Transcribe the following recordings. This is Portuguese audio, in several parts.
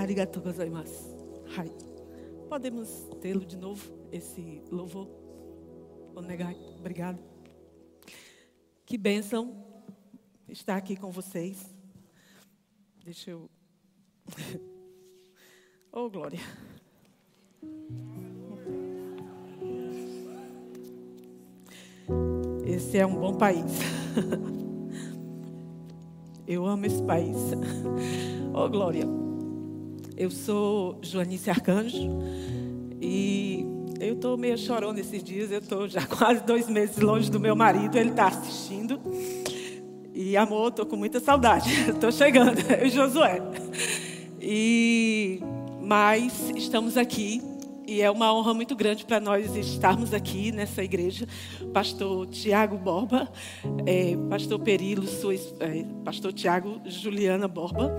Arigatou gozaimasu. Hai. Podemos tê-lo de novo, esse louvor? Onegai. Obrigado. Que bênção estar aqui com vocês. Deixa eu. Oh, glória. Esse é um bom país. Eu amo esse país. Oh, glória. Eu sou Joanice Arcanjo e eu estou meio chorando esses dias. Eu estou já quase dois meses longe do meu marido. Ele está assistindo. E amor, estou com muita saudade. Estou chegando, eu e Josué. E mas estamos aqui e é uma honra muito grande para nós estarmos aqui nessa igreja. Pastor Tiago Borba, é, Pastor Perilo, sua, é, Pastor Tiago Juliana Borba,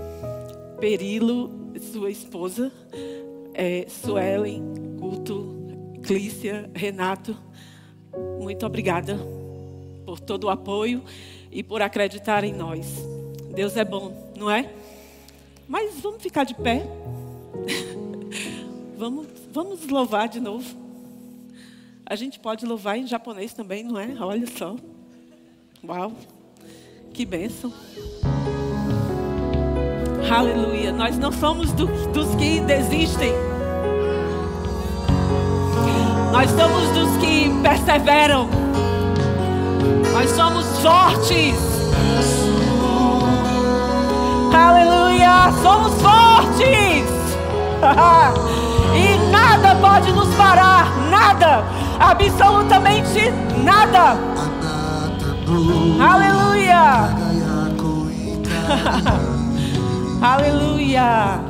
Perilo, sua esposa, é, Suelen, Guto, Clícia, Renato. Muito obrigada por todo o apoio e por acreditar em nós. Deus é bom, não é? Mas vamos ficar de pé. vamos, vamos louvar de novo. A gente pode louvar em japonês também, não é? Olha só. Uau. Que bênção. Aleluia. Nós não somos do, dos que desistem. Nós somos dos que perseveram. Nós somos fortes. Aleluia. Somos fortes. e nada pode nos parar, nada, absolutamente nada. Aleluia. Aleluia.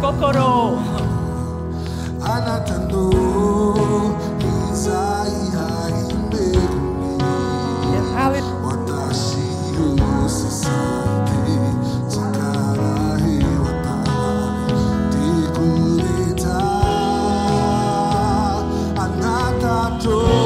Kokoro. Aleluia. Aqui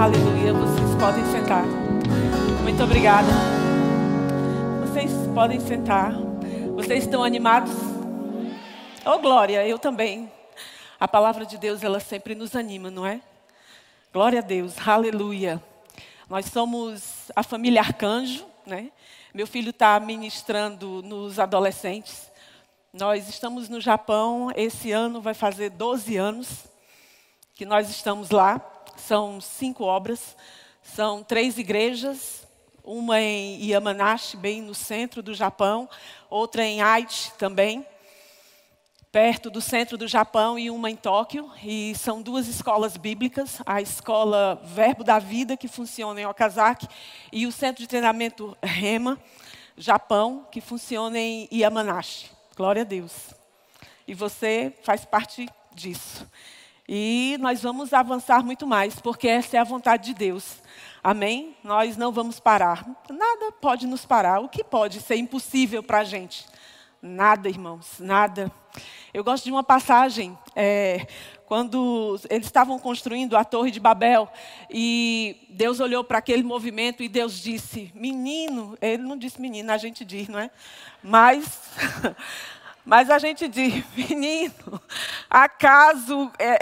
Aleluia. Vocês podem sentar. Muito obrigada. Vocês podem sentar. Vocês estão animados? Oh, glória, eu também. A palavra de Deus, ela sempre nos anima, não é? Glória a Deus. Aleluia. Nós somos a família Arcanjo, né? Meu filho está ministrando nos adolescentes. Nós estamos no Japão, esse ano vai fazer 12 anos que nós estamos lá. São cinco obras, são três igrejas, uma em Yamanashi, bem no centro do Japão, outra em Aichi também, perto do centro do Japão, e uma em Tóquio. E são duas escolas bíblicas, a escola Verbo da Vida, que funciona em Okazaki, e o centro de treinamento Rema, Japão, que funciona em Yamanashi. Glória a Deus. E você faz parte disso. E nós vamos avançar muito mais, porque essa é a vontade de Deus. Amém? Nós não vamos parar. Nada pode nos parar. O que pode ser impossível para a gente? Nada, irmãos, nada. Eu gosto de uma passagem, é, quando eles estavam construindo a Torre de Babel, e Deus olhou para aquele movimento e Deus disse: Menino, ele não disse menino, a gente diz, não é? Mas. Mas a gente diz, menino, acaso é,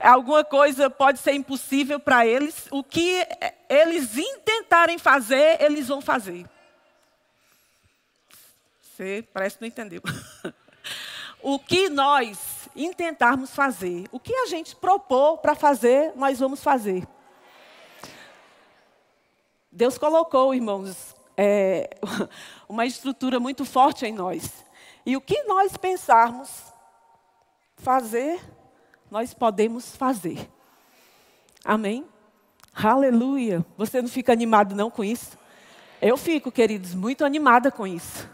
alguma coisa pode ser impossível para eles? O que eles intentarem fazer, eles vão fazer. Você parece que não entendeu. O que nós intentarmos fazer, o que a gente propor para fazer, nós vamos fazer. Deus colocou, irmãos, é, uma estrutura muito forte em nós. E o que nós pensarmos fazer, nós podemos fazer. Amém? Aleluia. Você não fica animado não com isso? Eu fico, queridos, muito animada com isso.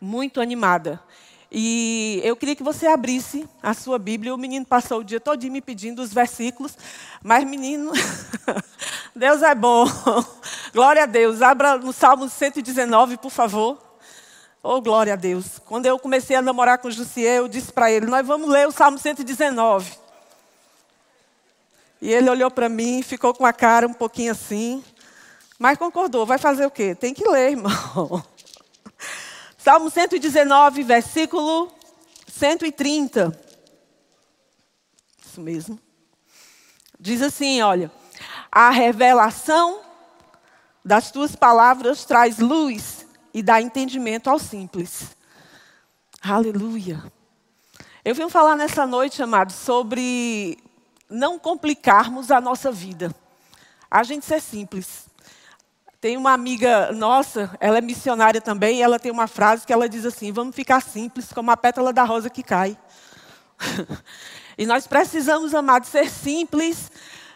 Muito animada. E eu queria que você abrisse a sua Bíblia. O menino passou o dia todo me pedindo os versículos. Mas, menino, Deus é bom. Glória a Deus. Abra no Salmo 119, por favor. Oh, glória a Deus. Quando eu comecei a namorar com Jussier, eu disse para ele: Nós vamos ler o Salmo 119. E ele olhou para mim, ficou com a cara um pouquinho assim, mas concordou: Vai fazer o quê? Tem que ler, irmão. Salmo 119, versículo 130. Isso mesmo. Diz assim: Olha, a revelação das tuas palavras traz luz e dá entendimento ao simples. Aleluia. Eu vim falar nessa noite, amados, sobre não complicarmos a nossa vida. A gente ser simples. Tem uma amiga nossa, ela é missionária também, ela tem uma frase que ela diz assim: vamos ficar simples como a pétala da rosa que cai. e nós precisamos, amados, ser simples,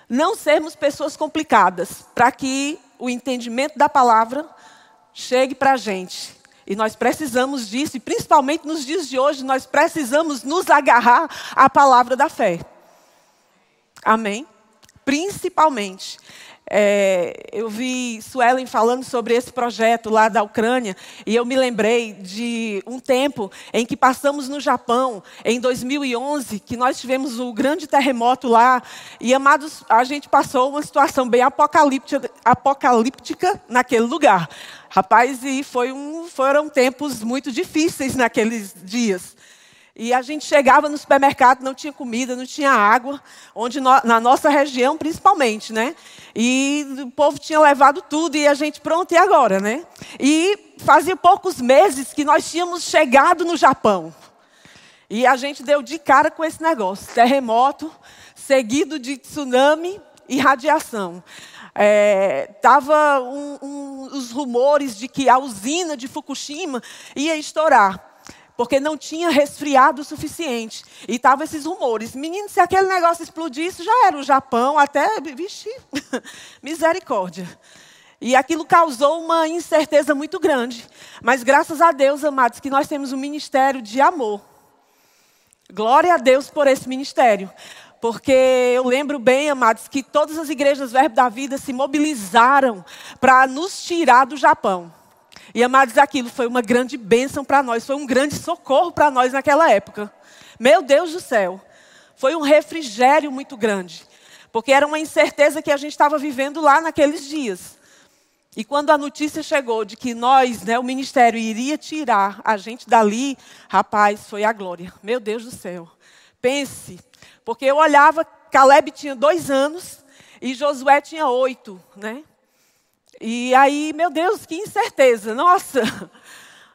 não sermos pessoas complicadas, para que o entendimento da palavra chegue para a gente. E nós precisamos disso, e principalmente nos dias de hoje, nós precisamos nos agarrar à palavra da fé. Amém? Principalmente. É, eu vi Suelen falando sobre esse projeto lá da Ucrânia e eu me lembrei de um tempo em que passamos no Japão, em 2011, que nós tivemos o um grande terremoto lá e, amados, a gente passou uma situação bem apocalíptica, apocalíptica naquele lugar. Rapaz, e um, foram tempos muito difíceis naqueles dias. E a gente chegava no supermercado, não tinha comida, não tinha água, onde no, na nossa região principalmente, né? E o povo tinha levado tudo e a gente, pronto, e agora, né? E fazia poucos meses que nós tínhamos chegado no Japão. E a gente deu de cara com esse negócio: terremoto, seguido de tsunami e radiação. É, um, um, os rumores de que a usina de Fukushima ia estourar porque não tinha resfriado o suficiente. E estavam esses rumores. Menino, se aquele negócio explodisse, já era o Japão, até. Vixe, misericórdia. E aquilo causou uma incerteza muito grande. Mas graças a Deus, amados, que nós temos um ministério de amor. Glória a Deus por esse ministério. Porque eu lembro bem, amados, que todas as igrejas Verbo da Vida se mobilizaram para nos tirar do Japão. E amados, aquilo foi uma grande bênção para nós, foi um grande socorro para nós naquela época. Meu Deus do céu, foi um refrigério muito grande. porque era uma incerteza que a gente estava vivendo lá naqueles dias. E quando a notícia chegou de que nós, né, o ministério, iria tirar a gente dali, rapaz, foi a glória. Meu Deus do céu. Pense, porque eu olhava, Caleb tinha dois anos e Josué tinha oito, né? E aí, meu Deus, que incerteza, nossa.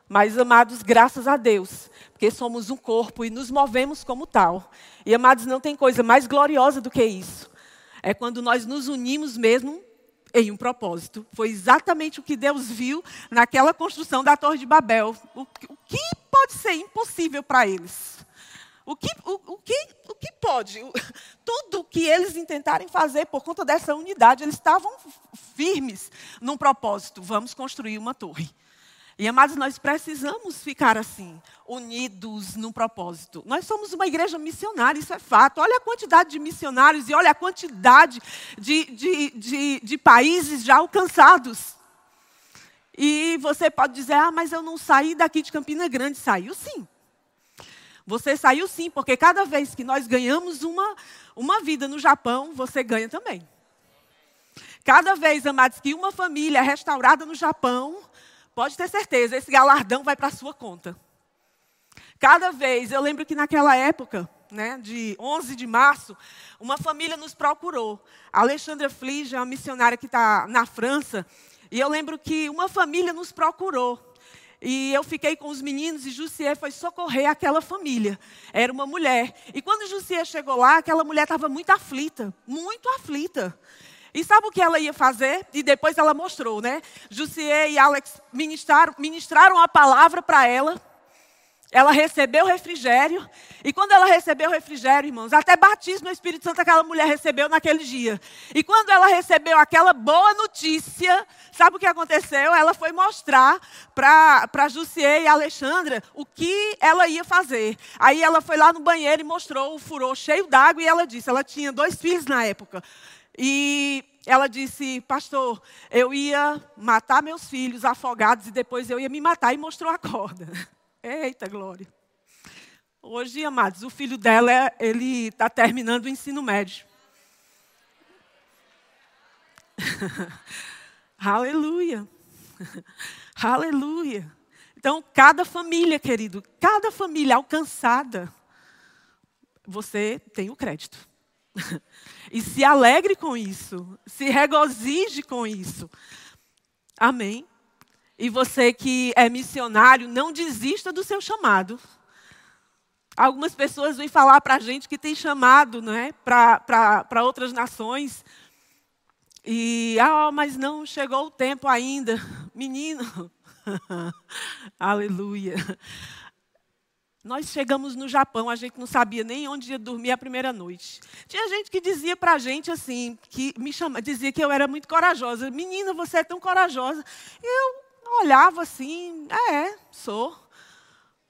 Mas, amados, graças a Deus, porque somos um corpo e nos movemos como tal. E, amados, não tem coisa mais gloriosa do que isso. É quando nós nos unimos mesmo em um propósito. Foi exatamente o que Deus viu naquela construção da Torre de Babel. O, que pode ser impossível para eles? O que, o, o, que, o que pode? O, tudo que eles intentarem fazer por conta dessa unidade, eles estavam firmes num propósito. Vamos construir uma torre. E, amados, nós precisamos ficar assim, unidos num propósito. Nós somos uma igreja missionária, isso é fato. Olha a quantidade de missionários e olha a quantidade de, de, de, de países já alcançados. E você pode dizer, ah, mas eu não saí daqui de Campina Grande. Saiu sim. Você saiu sim, porque cada vez que nós ganhamos uma, uma vida no Japão, você ganha também. Cada vez, amados, que uma família é restaurada no Japão, Pode ter certeza, esse galardão vai para a sua conta. Cada vez, eu lembro que naquela época, né, de 11 de março, uma família nos procurou. A Alexandra Flige é uma missionária que está na França. E eu lembro que uma família nos procurou. E eu fiquei com os meninos e Jussier foi socorrer aquela família. Era uma mulher. E quando Jussier chegou lá, aquela mulher estava muito aflita, muito aflita. E sabe o que ela ia fazer? E depois ela mostrou, né? Jussier e Alex ministraram, ministraram a palavra para ela. Ela recebeu refrigério. E quando ela recebeu refrigério, irmãos, até batismo no Espírito Santo aquela mulher recebeu naquele dia. E quando ela recebeu aquela boa notícia, sabe o que aconteceu? Ela foi mostrar para Jussier e Alexandra o que ela ia fazer. Aí ela foi lá no banheiro e mostrou o furor cheio d'água e ela disse, ela tinha dois filhos na época. E ela disse, pastor, eu ia matar meus filhos afogados e depois eu ia me matar. E mostrou a corda. Eita, glória. Hoje, amados, o filho dela, ele está terminando o ensino médio. Aleluia. Aleluia. Então, cada família, querido, cada família alcançada, você tem o crédito. E se alegre com isso. Se regozije com isso. Amém? E você que é missionário, não desista do seu chamado. Algumas pessoas vêm falar para a gente que tem chamado né, para outras nações. E, ah, mas não chegou o tempo ainda. Menino, aleluia. Nós chegamos no Japão, a gente não sabia nem onde ia dormir a primeira noite. Tinha gente que dizia para a gente assim, que me chama, dizia que eu era muito corajosa. Menina, você é tão corajosa. Eu olhava assim, é, sou.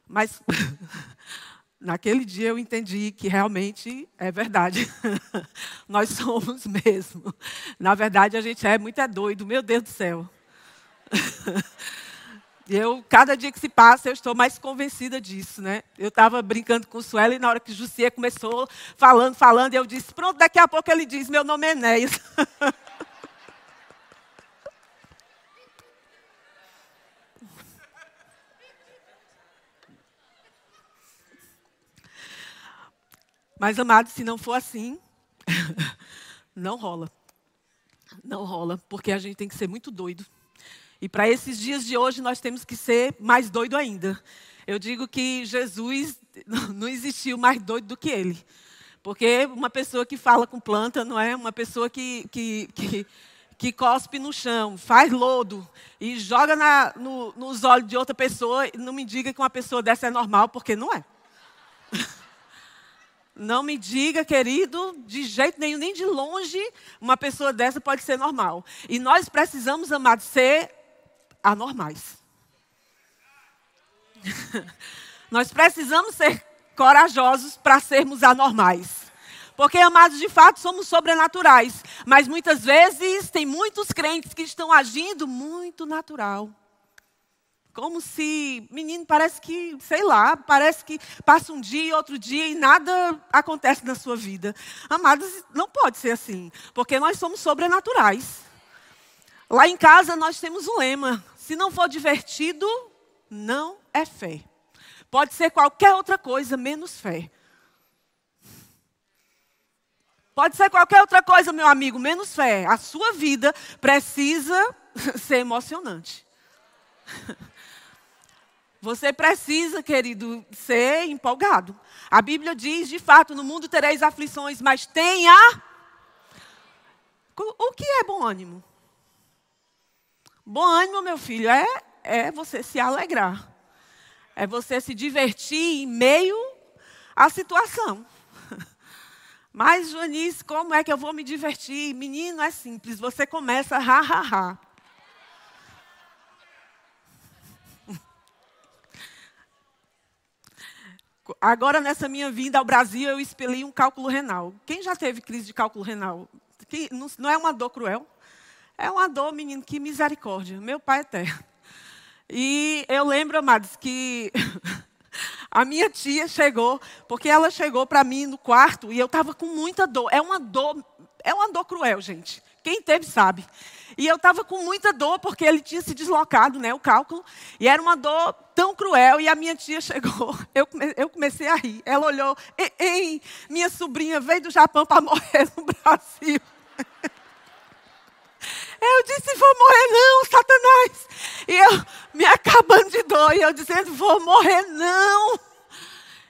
Mas naquele dia eu entendi que realmente é verdade. Nós somos mesmo. Na verdade, a gente é muito é doido, meu Deus do céu. Eu, cada dia que se passa, eu estou mais convencida disso, né? Eu estava brincando com o Suela e na hora que Jussier começou falando, falando, eu disse, pronto, daqui a pouco ele diz, meu nome é Enéas. Mas, amados, se não for assim, não rola. Não rola, porque a gente tem que ser muito doido e para esses dias de hoje nós temos que ser mais doido ainda. Eu digo que Jesus não existiu mais doido do que ele. Porque uma pessoa que fala com planta não é uma pessoa que, que, que, que cospe no chão, faz lodo e joga na, no, nos olhos de outra pessoa. Não me diga que uma pessoa dessa é normal, porque não é. Não me diga, querido, de jeito nenhum, nem de longe, uma pessoa dessa pode ser normal. E nós precisamos, amados, ser anormais. Nós precisamos ser corajosos para sermos anormais. Porque, amados, de fato somos sobrenaturais. Mas muitas vezes tem muitos crentes que estão agindo muito natural. Como se, menino, parece que, sei lá, parece que passa um dia e outro dia e nada acontece na sua vida. Amados, não pode ser assim, porque nós somos sobrenaturais. Lá em casa nós temos um lema: se não for divertido, não é fé. Pode ser qualquer outra coisa, menos fé. Pode ser qualquer outra coisa, meu amigo, menos fé. A sua vida precisa ser emocionante. Você precisa, querido, ser empolgado. A Bíblia diz, de fato, no mundo tereis aflições, mas tenha. O que é bom ânimo? Bom ânimo, meu filho, é, é você se alegrar. É você se divertir em meio à situação. Mas, Joanice, como é que eu vou me divertir? Menino, é simples. Você começa ha, ha, ha. Agora, nessa minha vinda ao Brasil, eu expeli um cálculo renal. Quem já teve crise de cálculo renal? Que não é uma dor cruel? É uma dor, menino, que misericórdia. Meu pai é terra. E eu lembro, amados, que a minha tia chegou, porque ela chegou para mim no quarto e eu estava com muita dor. É uma dor, é uma dor cruel, gente. Quem teve sabe. E eu estava com muita dor porque ele tinha se deslocado, né, o cálculo. E era uma dor tão cruel. E a minha tia chegou, eu, eu comecei a rir. Ela olhou, ei minha sobrinha veio do Japão para morrer no Brasil. Eu disse, vou morrer não, Satanás. E eu me acabando de dor, e eu dizendo, vou morrer não.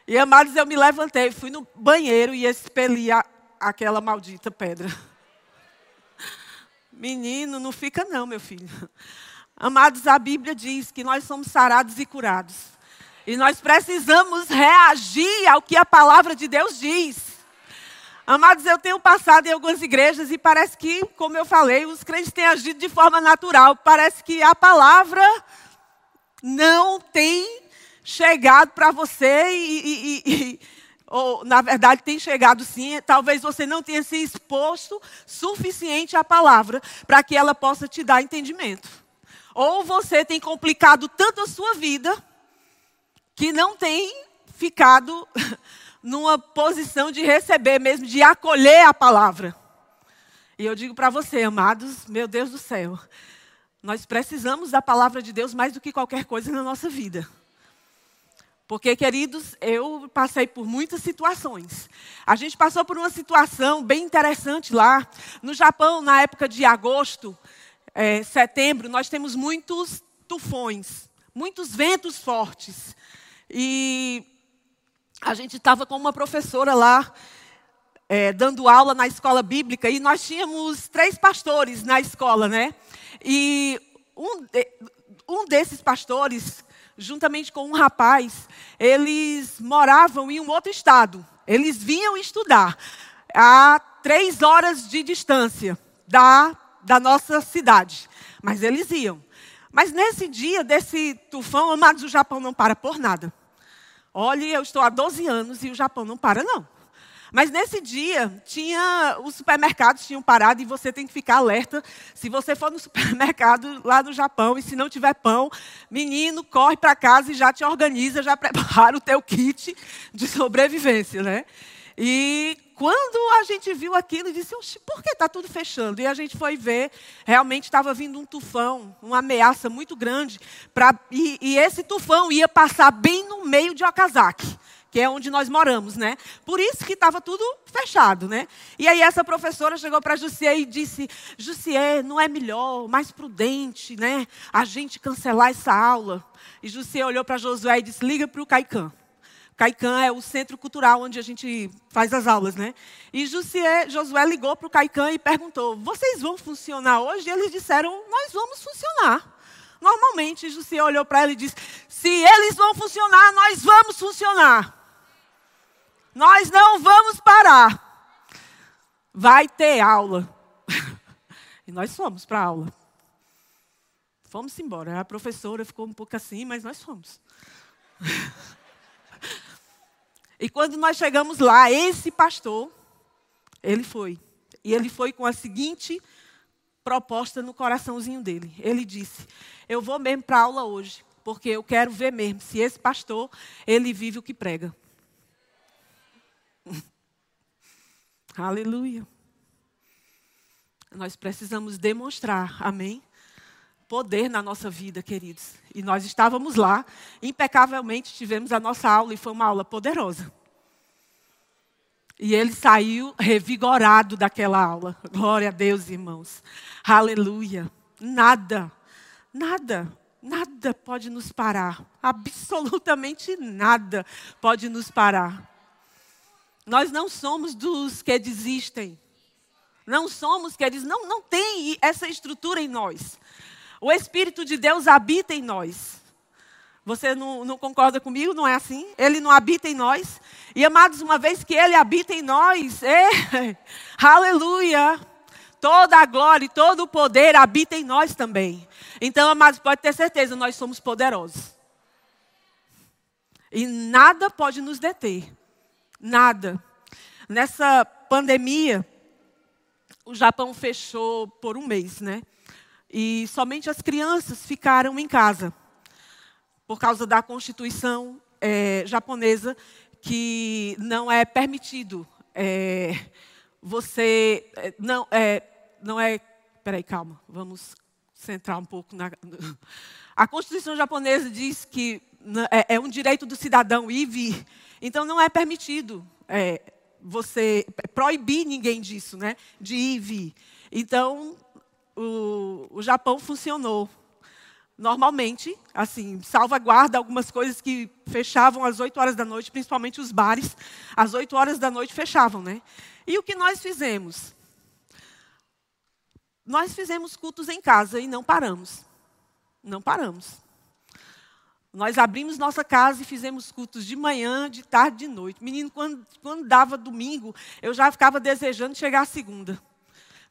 E amados, eu me levantei, fui no banheiro e expeli a, aquela maldita pedra. Menino, não fica não, meu filho. Amados, a Bíblia diz que nós somos sarados e curados. E nós precisamos reagir ao que a palavra de Deus diz. Amados, eu tenho passado em algumas igrejas e parece que, como eu falei, os crentes têm agido de forma natural. Parece que a palavra não tem chegado para você e, e, e ou na verdade tem chegado sim, talvez você não tenha se exposto suficiente à palavra para que ela possa te dar entendimento. Ou você tem complicado tanto a sua vida que não tem ficado numa posição de receber mesmo, de acolher a palavra. E eu digo para você, amados, meu Deus do céu, nós precisamos da palavra de Deus mais do que qualquer coisa na nossa vida. Porque, queridos, eu passei por muitas situações. A gente passou por uma situação bem interessante lá. No Japão, na época de agosto, é, setembro, nós temos muitos tufões, muitos ventos fortes. E a gente estava com uma professora lá, é, dando aula na escola bíblica, e nós tínhamos três pastores na escola, né? E um, de, um desses pastores juntamente com um rapaz, eles moravam em um outro estado. Eles vinham estudar a três horas de distância da, da nossa cidade. Mas eles iam. Mas nesse dia desse tufão, amados, o Japão não para por nada. Olhe, eu estou há 12 anos e o Japão não para, não. Mas nesse dia, tinha os supermercados tinham parado e você tem que ficar alerta. Se você for no supermercado lá no Japão e se não tiver pão, menino, corre para casa e já te organiza, já prepara o teu kit de sobrevivência, né? E quando a gente viu aquilo, e disse, por que está tudo fechando? E a gente foi ver, realmente estava vindo um tufão, uma ameaça muito grande. Pra, e, e esse tufão ia passar bem no meio de Okazaki que é onde nós moramos, né? Por isso que estava tudo fechado, né? E aí essa professora chegou para Jussier e disse: Jussier, não é melhor, mais prudente, né? A gente cancelar essa aula. E Jussier olhou para Josué e disse: liga para o Caican. Caican é o centro cultural onde a gente faz as aulas, né? E Jussier, Josué ligou para o Caican e perguntou: vocês vão funcionar hoje? E eles disseram: nós vamos funcionar. Normalmente, Jussier olhou para ela e disse: se eles vão funcionar, nós vamos funcionar. Nós não vamos parar. Vai ter aula. e nós fomos para a aula. Fomos embora. A professora ficou um pouco assim, mas nós fomos. e quando nós chegamos lá, esse pastor, ele foi. E ele foi com a seguinte proposta no coraçãozinho dele. Ele disse: Eu vou mesmo para aula hoje, porque eu quero ver mesmo se esse pastor, ele vive o que prega. Aleluia. Nós precisamos demonstrar, amém? Poder na nossa vida, queridos. E nós estávamos lá, impecavelmente tivemos a nossa aula e foi uma aula poderosa. E ele saiu revigorado daquela aula. Glória a Deus, irmãos. Aleluia. Nada, nada, nada pode nos parar. Absolutamente nada pode nos parar. Nós não somos dos que desistem. Não somos que dizem, não, não tem essa estrutura em nós. O Espírito de Deus habita em nós. Você não, não, concorda comigo? Não é assim? Ele não habita em nós. E amados, uma vez que Ele habita em nós, é, aleluia! Toda a glória e todo o poder habita em nós também. Então, amados, pode ter certeza, nós somos poderosos. E nada pode nos deter. Nada. Nessa pandemia, o Japão fechou por um mês, né? E somente as crianças ficaram em casa por causa da Constituição é, japonesa, que não é permitido é, você. É, não é. Não é peraí, calma, vamos centrar um pouco na. A Constituição japonesa diz que é, é um direito do cidadão ir e vir. Então não é permitido é, você proibir ninguém disso, né? De ir e vir. Então o, o Japão funcionou normalmente, assim, salvaguarda algumas coisas que fechavam às 8 horas da noite, principalmente os bares, às 8 horas da noite fechavam, né? E o que nós fizemos? Nós fizemos cultos em casa e não paramos. Não paramos. Nós abrimos nossa casa e fizemos cultos de manhã, de tarde, de noite. Menino, quando, quando dava domingo, eu já ficava desejando chegar a segunda.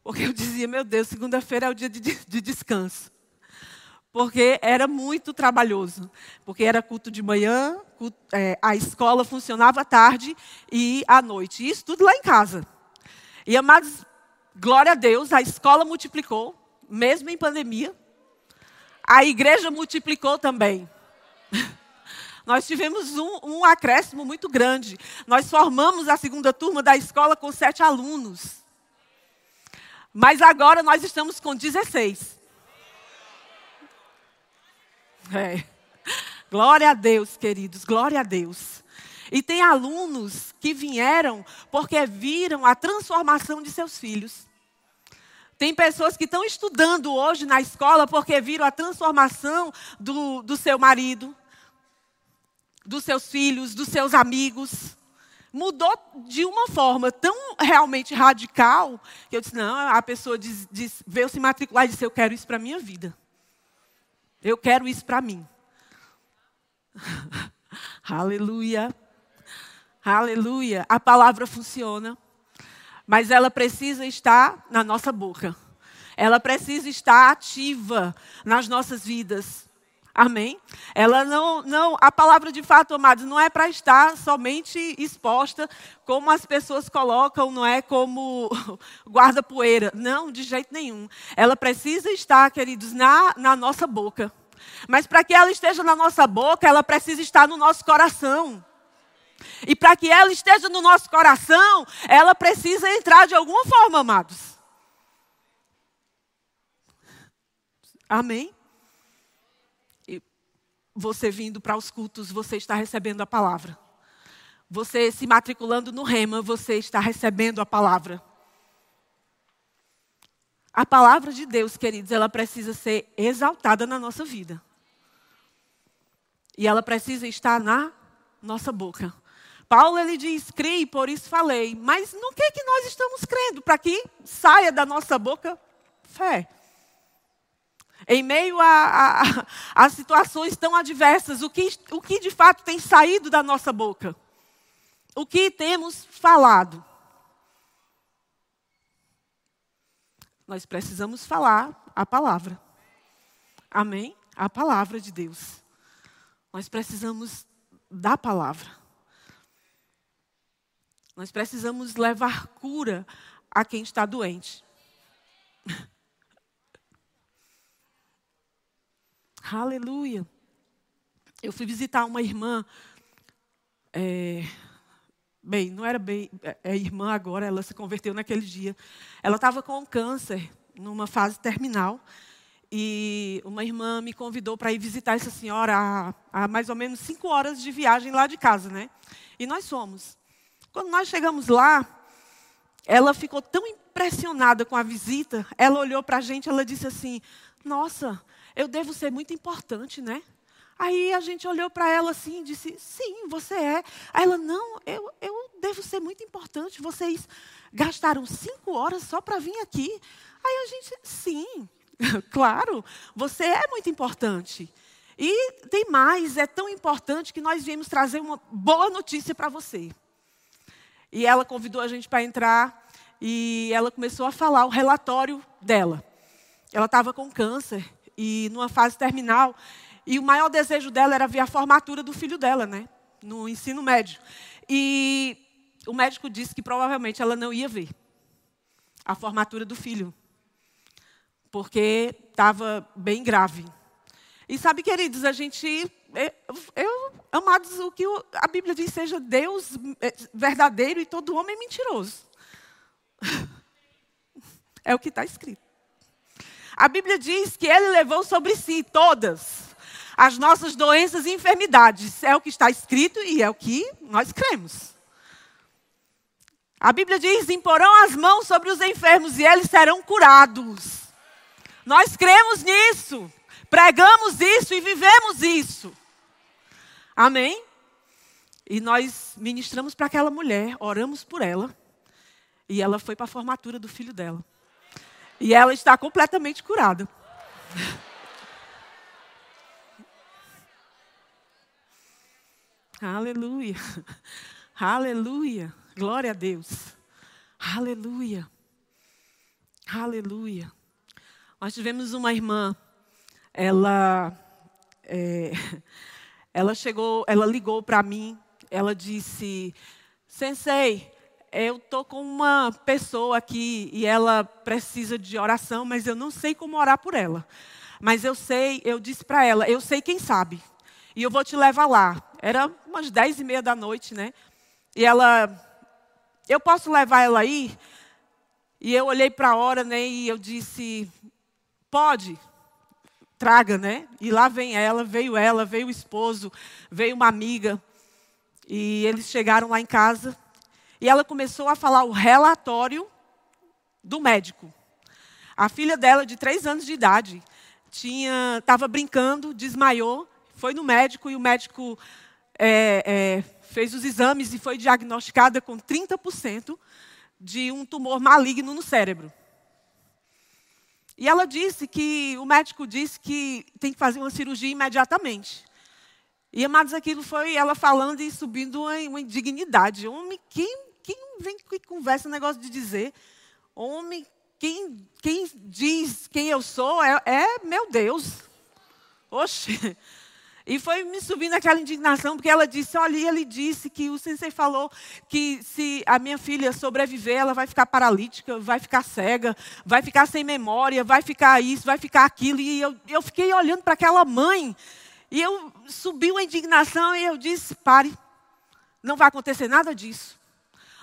Porque eu dizia, meu Deus, segunda-feira é o dia de, de descanso porque era muito trabalhoso. Porque era culto de manhã, culto, é, a escola funcionava à tarde e à noite. Isso tudo lá em casa. E amados, glória a Deus, a escola multiplicou, mesmo em pandemia. A igreja multiplicou também. Nós tivemos um, um acréscimo muito grande. Nós formamos a segunda turma da escola com sete alunos. Mas agora nós estamos com 16. É. Glória a Deus, queridos, glória a Deus. E tem alunos que vieram porque viram a transformação de seus filhos. Tem pessoas que estão estudando hoje na escola porque viram a transformação do, do seu marido, dos seus filhos, dos seus amigos. Mudou de uma forma tão realmente radical que eu disse: não, a pessoa diz, diz, veio se matricular e disse: eu quero isso para a minha vida. Eu quero isso para mim. Aleluia. Aleluia. A palavra funciona, mas ela precisa estar na nossa boca. Ela precisa estar ativa nas nossas vidas. Amém? Ela não, não, a palavra de fato, amados, não é para estar somente exposta como as pessoas colocam, não é como guarda-poeira. Não, de jeito nenhum. Ela precisa estar, queridos, na, na nossa boca. Mas para que ela esteja na nossa boca, ela precisa estar no nosso coração. E para que ela esteja no nosso coração, ela precisa entrar de alguma forma, amados. Amém? Você vindo para os cultos, você está recebendo a palavra. Você se matriculando no rema, você está recebendo a palavra. A palavra de Deus, queridos, ela precisa ser exaltada na nossa vida. E ela precisa estar na nossa boca. Paulo ele diz: "Criei, por isso falei". Mas no que que nós estamos crendo para que saia da nossa boca fé? Em meio a, a, a, situações tão adversas, o que, o que de fato tem saído da nossa boca? O que temos falado? Nós precisamos falar a palavra. Amém? A palavra de Deus. Nós precisamos da palavra. Nós precisamos levar cura a quem está doente. Aleluia. eu fui visitar uma irmã. É, bem, não era bem é, é irmã agora, ela se converteu naquele dia. Ela estava com câncer, numa fase terminal. E uma irmã me convidou para ir visitar essa senhora há, mais ou menos cinco horas de viagem lá de casa, né? E nós fomos. Quando nós chegamos lá, ela ficou tão impressionada com a visita, ela olhou para a gente, ela disse assim: Nossa, eu devo ser muito importante, né? Aí a gente olhou para ela assim e disse: Sim, você é. Aí ela: Não, eu, eu devo ser muito importante. Vocês gastaram cinco horas só para vir aqui. Aí a gente: Sim, claro, você é muito importante. E tem mais, é tão importante que nós viemos trazer uma boa notícia para você. E ela convidou a gente para entrar e ela começou a falar o relatório dela. Ela estava com câncer e numa fase terminal. E o maior desejo dela era ver a formatura do filho dela, né? No ensino médio. E o médico disse que provavelmente ela não ia ver a formatura do filho porque estava bem grave. E sabe, queridos, a gente, eu, amados, o que a Bíblia diz seja Deus é, verdadeiro e todo homem mentiroso. É o que está escrito. A Bíblia diz que Ele levou sobre si todas as nossas doenças e enfermidades. É o que está escrito e é o que nós cremos. A Bíblia diz: imporão as mãos sobre os enfermos e eles serão curados. Nós cremos nisso, pregamos isso e vivemos isso. Amém? E nós ministramos para aquela mulher, oramos por ela, e ela foi para a formatura do filho dela. E ela está completamente curada. Aleluia. Aleluia. Glória a Deus. Aleluia. Aleluia. Nós tivemos uma irmã, ela, é, ela chegou, ela ligou para mim, ela disse, Sensei, eu tô com uma pessoa aqui e ela precisa de oração, mas eu não sei como orar por ela. Mas eu sei, eu disse para ela, eu sei quem sabe. E eu vou te levar lá. Era umas dez e meia da noite, né? E ela, eu posso levar ela aí? E eu olhei para a hora, né? E eu disse, Pode, traga, né? E lá vem ela, veio ela, veio o esposo, veio uma amiga. E eles chegaram lá em casa. E ela começou a falar o relatório do médico. A filha dela, de três anos de idade, tinha, estava brincando, desmaiou, foi no médico e o médico é, é, fez os exames e foi diagnosticada com 30% de um tumor maligno no cérebro. E ela disse que o médico disse que tem que fazer uma cirurgia imediatamente. E, amados, aquilo foi ela falando e subindo uma, uma indignidade. Homem, quem, quem vem que conversa negócio de dizer? Homem, quem, quem diz quem eu sou é, é meu Deus. Oxe. E foi me subindo aquela indignação, porque ela disse: olha, ele disse que o sensei falou que se a minha filha sobreviver, ela vai ficar paralítica, vai ficar cega, vai ficar sem memória, vai ficar isso, vai ficar aquilo. E eu, eu fiquei olhando para aquela mãe, e eu subi uma indignação e eu disse: pare, não vai acontecer nada disso.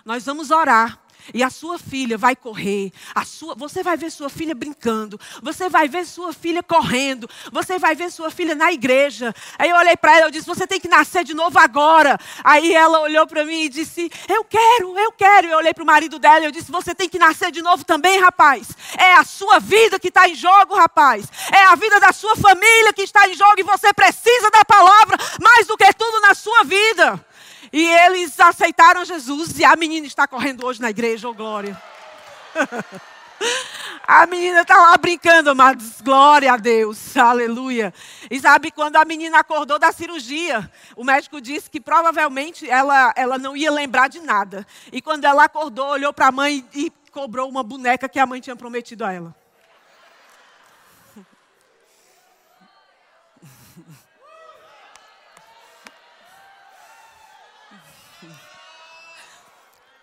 Nós vamos orar. E a sua filha vai correr, a sua, você vai ver sua filha brincando, você vai ver sua filha correndo, você vai ver sua filha na igreja. Aí eu olhei para ela e disse: Você tem que nascer de novo agora. Aí ela olhou para mim e disse: Eu quero, eu quero. Eu olhei para o marido dela e eu disse: Você tem que nascer de novo também, rapaz. É a sua vida que está em jogo, rapaz. É a vida da sua família que está em jogo e você precisa da palavra mais do que tudo na sua vida. E eles aceitaram Jesus e a menina está correndo hoje na igreja, oh glória. A menina está lá brincando, amados. Glória a Deus. Aleluia. E sabe, quando a menina acordou da cirurgia, o médico disse que provavelmente ela, ela não ia lembrar de nada. E quando ela acordou, olhou para a mãe e cobrou uma boneca que a mãe tinha prometido a ela.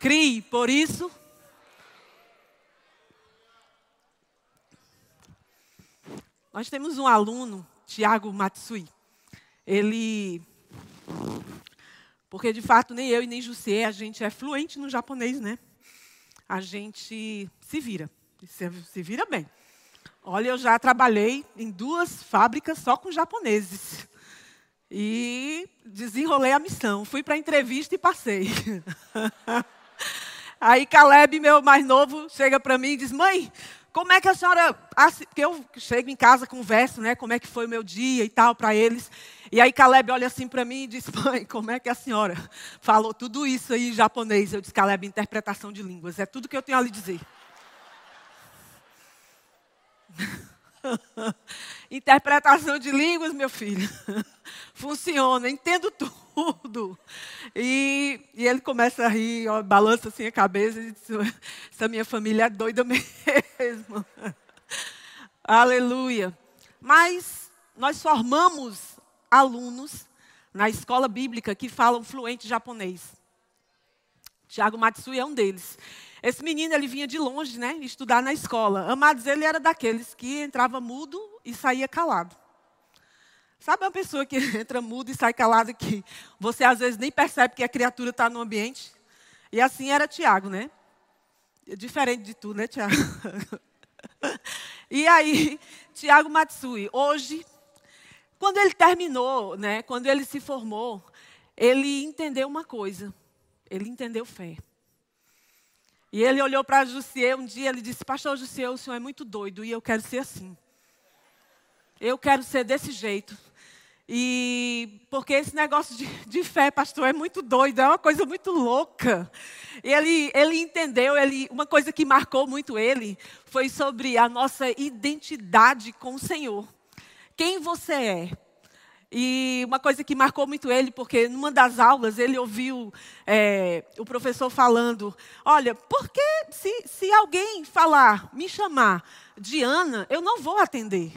Crie, por isso. Nós temos um aluno, Tiago Matsui. ele. Porque de fato nem eu e nem José, a gente é fluente no japonês, né? A gente se vira, se vira bem. Olha, eu já trabalhei em duas fábricas só com japoneses. E desenrolei a missão. Fui para a entrevista e passei. Aí Caleb, meu mais novo, chega para mim e diz: Mãe, como é que a senhora. Porque eu chego em casa, converso, né? Como é que foi o meu dia e tal para eles. E aí Caleb olha assim para mim e diz: Mãe, como é que a senhora falou tudo isso aí em japonês? Eu disse: Caleb, interpretação de línguas. É tudo que eu tenho a lhe dizer. Interpretação de línguas, meu filho. Funciona, entendo tudo. E, e ele começa a rir, ó, balança assim a cabeça e diz: Essa minha família é doida mesmo. Aleluia. Mas nós formamos alunos na escola bíblica que falam fluente japonês. Tiago Matsui é um deles. Esse menino, ele vinha de longe, né, estudar na escola. Amados, ele era daqueles que entrava mudo e saía calado. Sabe uma pessoa que entra mudo e sai calado que você às vezes nem percebe que a criatura está no ambiente? E assim era Tiago, né? Diferente de tu, né, Tiago? e aí, Tiago Matsui, hoje, quando ele terminou, né, quando ele se formou, ele entendeu uma coisa. Ele entendeu fé. E ele olhou para Jussier um dia, ele disse: Pastor Jussier, o senhor é muito doido e eu quero ser assim. Eu quero ser desse jeito. E porque esse negócio de, de, fé, pastor, é muito doido, é uma coisa muito louca. E ele, ele entendeu, ele, uma coisa que marcou muito ele foi sobre a nossa identidade com o Senhor. Quem você é? E uma coisa que marcou muito ele, porque numa das aulas ele ouviu é, o professor falando: Olha, porque se, se alguém falar, me chamar de Ana, eu não vou atender.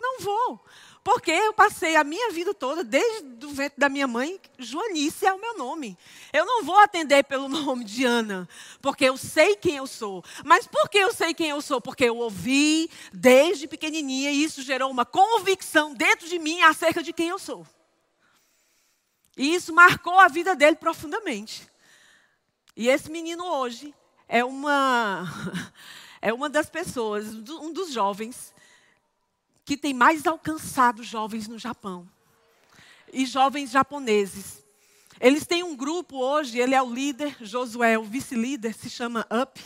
Não vou. Porque eu passei a minha vida toda, desde o ventre da minha mãe, Joanice é o meu nome. Eu não vou atender pelo nome de Ana, porque eu sei quem eu sou. Mas por que eu sei quem eu sou? Porque eu ouvi desde pequenininha e isso gerou uma convicção dentro de mim acerca de quem eu sou. E isso marcou a vida dele profundamente. E esse menino hoje é uma é uma das pessoas, um dos jovens que tem mais alcançado jovens no Japão. E jovens japoneses. Eles têm um grupo hoje, ele é o líder, Josué, o vice-líder, se chama UP.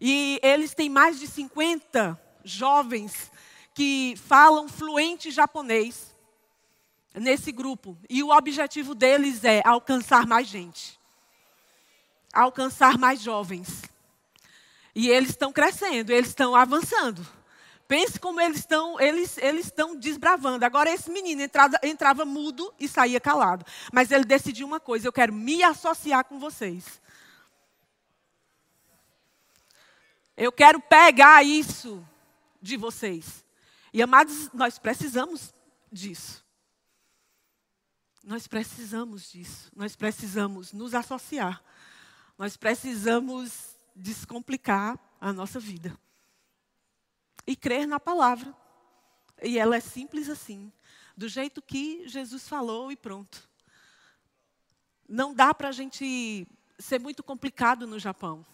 E eles têm mais de 50 jovens que falam fluente japonês nesse grupo. E o objetivo deles é alcançar mais gente, alcançar mais jovens. E eles estão crescendo, eles estão avançando. Pense como eles estão, eles, eles estão desbravando. Agora esse menino entrava, entrava mudo e saía calado. Mas ele decidiu uma coisa: eu quero me associar com vocês. Eu quero pegar isso de vocês. E amados, nós precisamos disso. Nós precisamos disso. Nós precisamos nos associar. Nós precisamos descomplicar a nossa vida e crer na palavra. E ela é simples assim, do jeito que Jesus falou e pronto. Não dá para a gente ser muito complicado no Japão.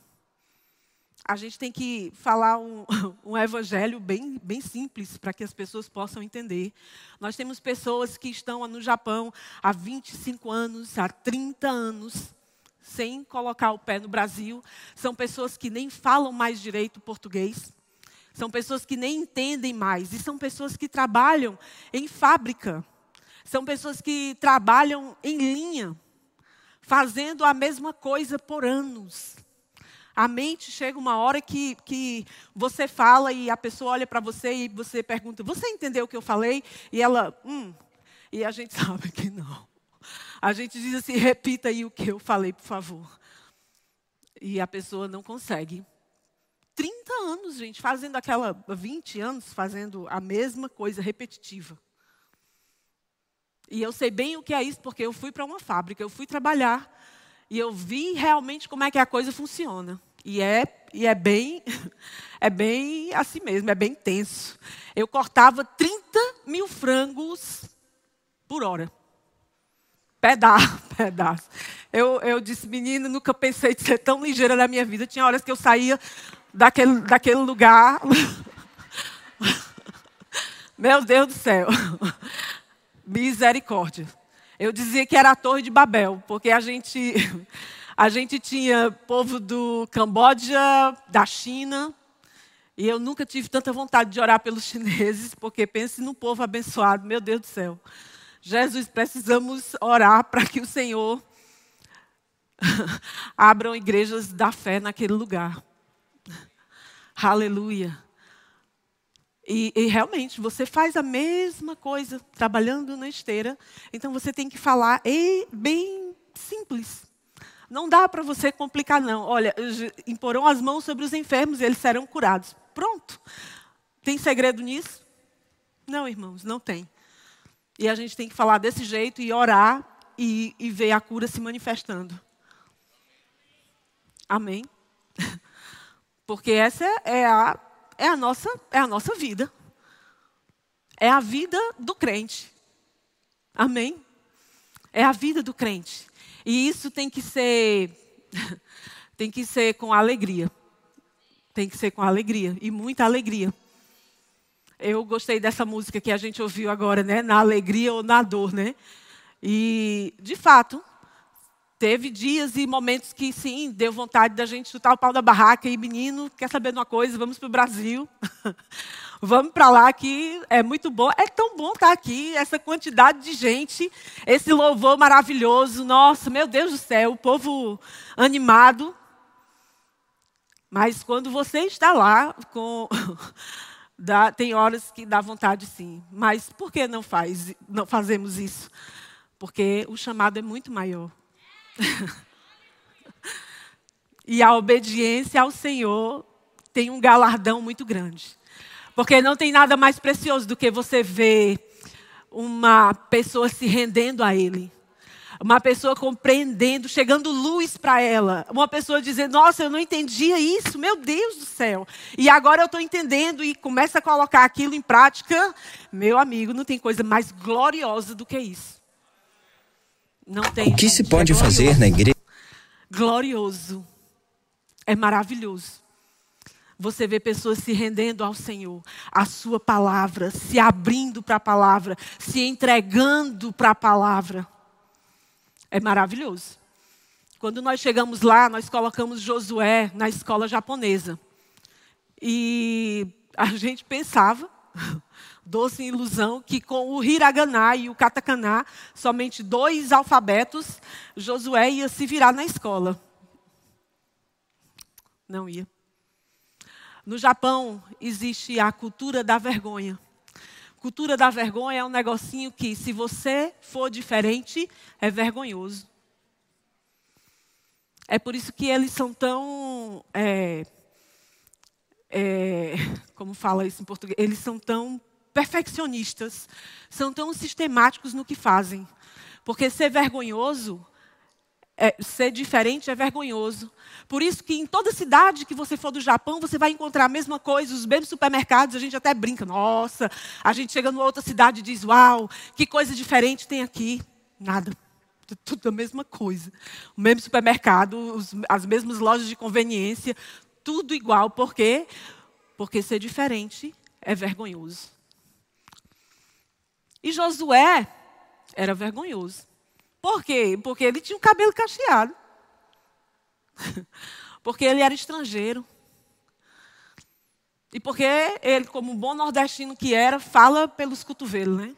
A gente tem que falar um, um evangelho bem, bem simples para que as pessoas possam entender. Nós temos pessoas que estão no Japão há 25 anos, há 30 anos, sem colocar o pé no Brasil. São pessoas que nem falam mais direito português. São pessoas que nem entendem mais. E são pessoas que trabalham em fábrica. São pessoas que trabalham em linha, fazendo a mesma coisa por anos. A mente chega uma hora que, que você fala e a pessoa olha para você e você pergunta: Você entendeu o que eu falei? E ela, hum. E a gente sabe que não. A gente diz assim: Repita aí o que eu falei, por favor. E a pessoa não consegue. 30 anos, gente, fazendo aquela, 20 anos fazendo a mesma coisa repetitiva. E eu sei bem o que é isso, porque eu fui para uma fábrica, eu fui trabalhar e eu vi realmente como é que a coisa funciona. E é, e é bem, é bem assim mesmo, é bem tenso. Eu cortava 30 mil frangos por hora. Pedaço, pedaço. Eu, eu disse, menina, nunca pensei de ser tão ligeira na minha vida. Tinha horas que eu saía daquele, daquele lugar. Meu Deus do céu. Misericórdia. Eu dizia que era a Torre de Babel, porque a gente, a gente tinha povo do Camboja, da China, e eu nunca tive tanta vontade de orar pelos chineses, porque pense no povo abençoado, meu Deus do céu. Jesus, precisamos orar para que o Senhor abram igrejas da fé naquele lugar. Aleluia. E, e, realmente, você faz a mesma coisa trabalhando na esteira, então você tem que falar e bem simples. Não dá para você complicar, não. Olha, imporão as mãos sobre os enfermos e eles serão curados. Pronto. Tem segredo nisso? Não, irmãos, não tem. E a gente tem que falar desse jeito e orar e, e ver a cura se manifestando. Amém? Porque essa é a, é, a nossa, é a nossa vida. É a vida do crente. Amém? É a vida do crente. E isso tem que ser tem que ser com alegria. Tem que ser com alegria e muita alegria. Eu gostei dessa música que a gente ouviu agora, né? Na alegria ou na dor, né? E de fato, Teve dias e momentos que, sim, deu vontade da gente chutar o pau da barraca e, menino, quer saber de uma coisa? Vamos para o Brasil. Vamos para lá que é muito bom. É tão bom estar aqui, essa quantidade de gente, esse louvor maravilhoso. Nossa, meu Deus do céu, o povo animado. Mas quando você está lá, com... dá, tem horas que dá vontade sim. Mas por que não, faz, não fazemos isso? Porque o chamado é muito maior. E a obediência ao Senhor tem um galardão muito grande. Porque não tem nada mais precioso do que você ver uma pessoa se rendendo a Ele. Uma pessoa compreendendo, chegando luz para ela. Uma pessoa dizendo: Nossa, eu não entendia isso, meu Deus do céu. E agora eu estou entendendo e começa a colocar aquilo em prática. Meu amigo, não tem coisa mais gloriosa do que isso. Não tem. O que se pode é fazer na igreja? Glorioso. É maravilhoso. Você vê pessoas se rendendo ao Senhor, a Sua palavra, se abrindo para a palavra, se entregando para a palavra. É maravilhoso. Quando nós chegamos lá, nós colocamos Josué na escola japonesa. E a gente pensava doce ilusão que com o hiragana e o katakana, somente dois alfabetos, Josué ia se virar na escola. Não ia. No Japão existe a cultura da vergonha. Cultura da vergonha é um negocinho que, se você for diferente, é vergonhoso. É por isso que eles são tão. É, é, como fala isso em português? Eles são tão perfeccionistas, são tão sistemáticos no que fazem. Porque ser vergonhoso, é, ser diferente é vergonhoso. Por isso que em toda cidade que você for do Japão, você vai encontrar a mesma coisa, os mesmos supermercados, a gente até brinca, nossa, a gente chega numa outra cidade e diz, uau, que coisa diferente tem aqui. Nada. Tudo a mesma coisa. O mesmo supermercado, os, as mesmas lojas de conveniência, tudo igual. Por quê? Porque ser diferente é vergonhoso. E Josué era vergonhoso. Por quê? Porque ele tinha o cabelo cacheado. porque ele era estrangeiro. E porque ele, como um bom nordestino que era, fala pelos cotovelos, né?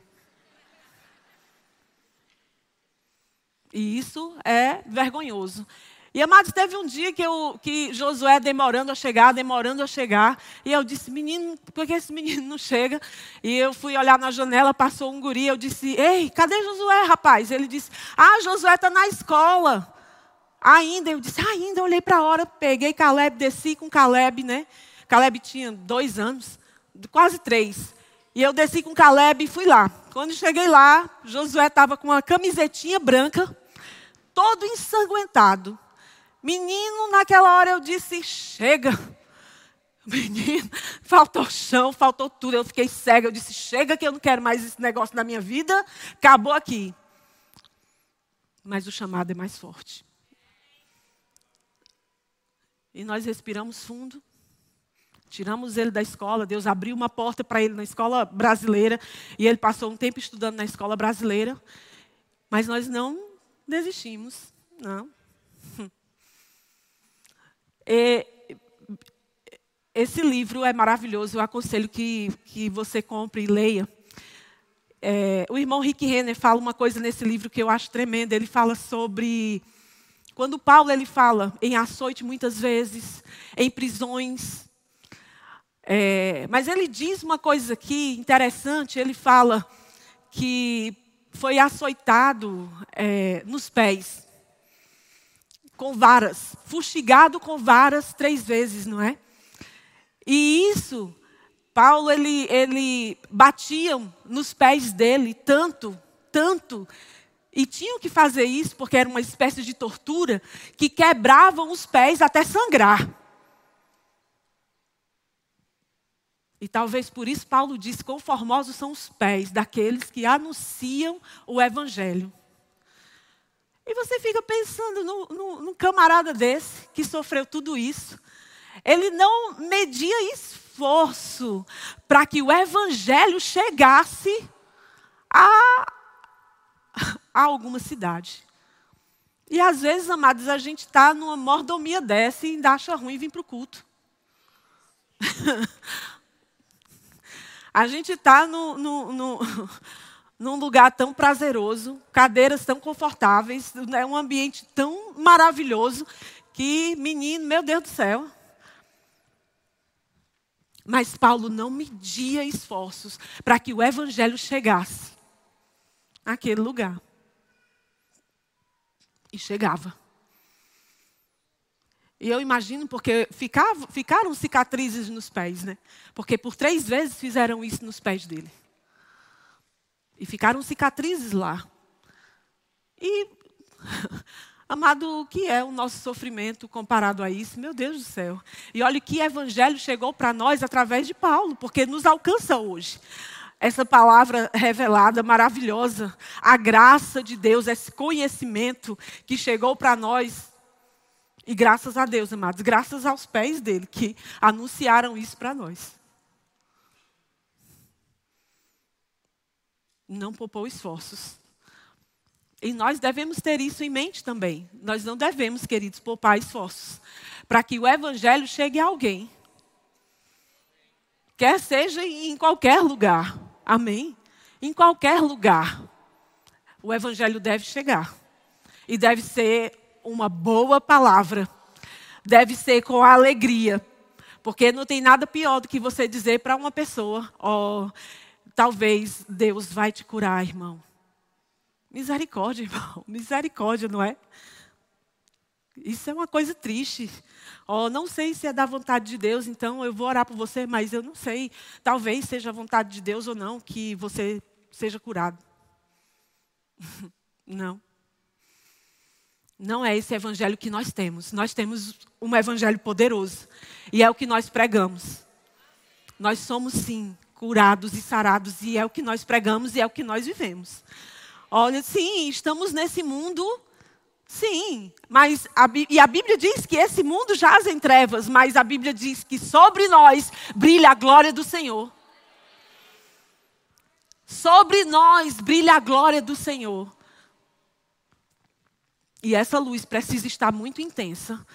E isso é vergonhoso. E amados, teve um dia que, eu, que Josué demorando a chegar, demorando a chegar, e eu disse, menino, por que esse menino não chega? E eu fui olhar na janela, passou um guri, eu disse, ei, cadê Josué, rapaz? Ele disse, ah, Josué está na escola. Ainda, eu disse, ainda, eu olhei para a hora, peguei Caleb, desci com Caleb, né? Caleb tinha dois anos, quase três. E eu desci com Caleb e fui lá. Quando cheguei lá, Josué estava com uma camisetinha branca, todo ensanguentado. Menino, naquela hora eu disse: chega. Menino, faltou chão, faltou tudo. Eu fiquei cega. Eu disse: chega, que eu não quero mais esse negócio na minha vida. Acabou aqui. mas o chamado é mais forte. E nós respiramos fundo, tiramos ele da escola, Deus abriu uma porta para ele na escola brasileira, e ele passou um tempo estudando na escola brasileira, mas nós não desistimos, não. E, esse livro é maravilhoso, eu aconselho que, que você compre e leia. É, o irmão Rick Renner fala uma coisa nesse livro que eu acho tremenda. Ele fala sobre quando Paulo ele fala em açoite muitas vezes, em prisões. É, mas ele diz uma coisa aqui interessante. Ele fala que foi açoitado é, nos pés com varas, fustigado com varas três vezes, não é? E isso Paulo, ele, ele batiam nos pés dele tanto, tanto, e tinham que fazer isso porque era uma espécie de tortura, que quebravam os pés até sangrar. E talvez por isso Paulo disse: conformosos são os pés daqueles que anunciam o Evangelho. E você fica pensando num camarada desse que sofreu tudo isso. Ele não media esforço para que o evangelho chegasse a, a alguma cidade. E às vezes, amados, a gente está numa mordomia dessa e ainda acha ruim vir para o culto. a gente está no, no, no, num lugar tão prazeroso, cadeiras tão confortáveis, é um ambiente tão maravilhoso que, menino, meu Deus do céu, mas Paulo não media esforços para que o evangelho chegasse àquele lugar. E chegava. E eu imagino porque ficaram cicatrizes nos pés, né? Porque por três vezes fizeram isso nos pés dele. E ficaram cicatrizes lá. E Amado, o que é o nosso sofrimento comparado a isso? Meu Deus do céu. E olha que evangelho chegou para nós através de Paulo, porque nos alcança hoje. Essa palavra revelada, maravilhosa, a graça de Deus, esse conhecimento que chegou para nós. E graças a Deus, amados, graças aos pés dele que anunciaram isso para nós. Não poupou esforços. E nós devemos ter isso em mente também. Nós não devemos, queridos, poupar esforços para que o evangelho chegue a alguém. Quer seja em qualquer lugar. Amém? Em qualquer lugar. O evangelho deve chegar. E deve ser uma boa palavra. Deve ser com alegria. Porque não tem nada pior do que você dizer para uma pessoa: Ó, oh, talvez Deus vai te curar, irmão. Misericórdia, irmão. Misericórdia, não é? Isso é uma coisa triste. Oh, não sei se é da vontade de Deus, então eu vou orar por você, mas eu não sei. Talvez seja a vontade de Deus ou não que você seja curado. Não. Não é esse evangelho que nós temos. Nós temos um evangelho poderoso. E é o que nós pregamos. Nós somos, sim, curados e sarados. E é o que nós pregamos e é o que nós vivemos. Olha, sim, estamos nesse mundo, sim, mas a, e a Bíblia diz que esse mundo jaz em trevas, mas a Bíblia diz que sobre nós brilha a glória do Senhor. Sobre nós brilha a glória do Senhor. E essa luz precisa estar muito intensa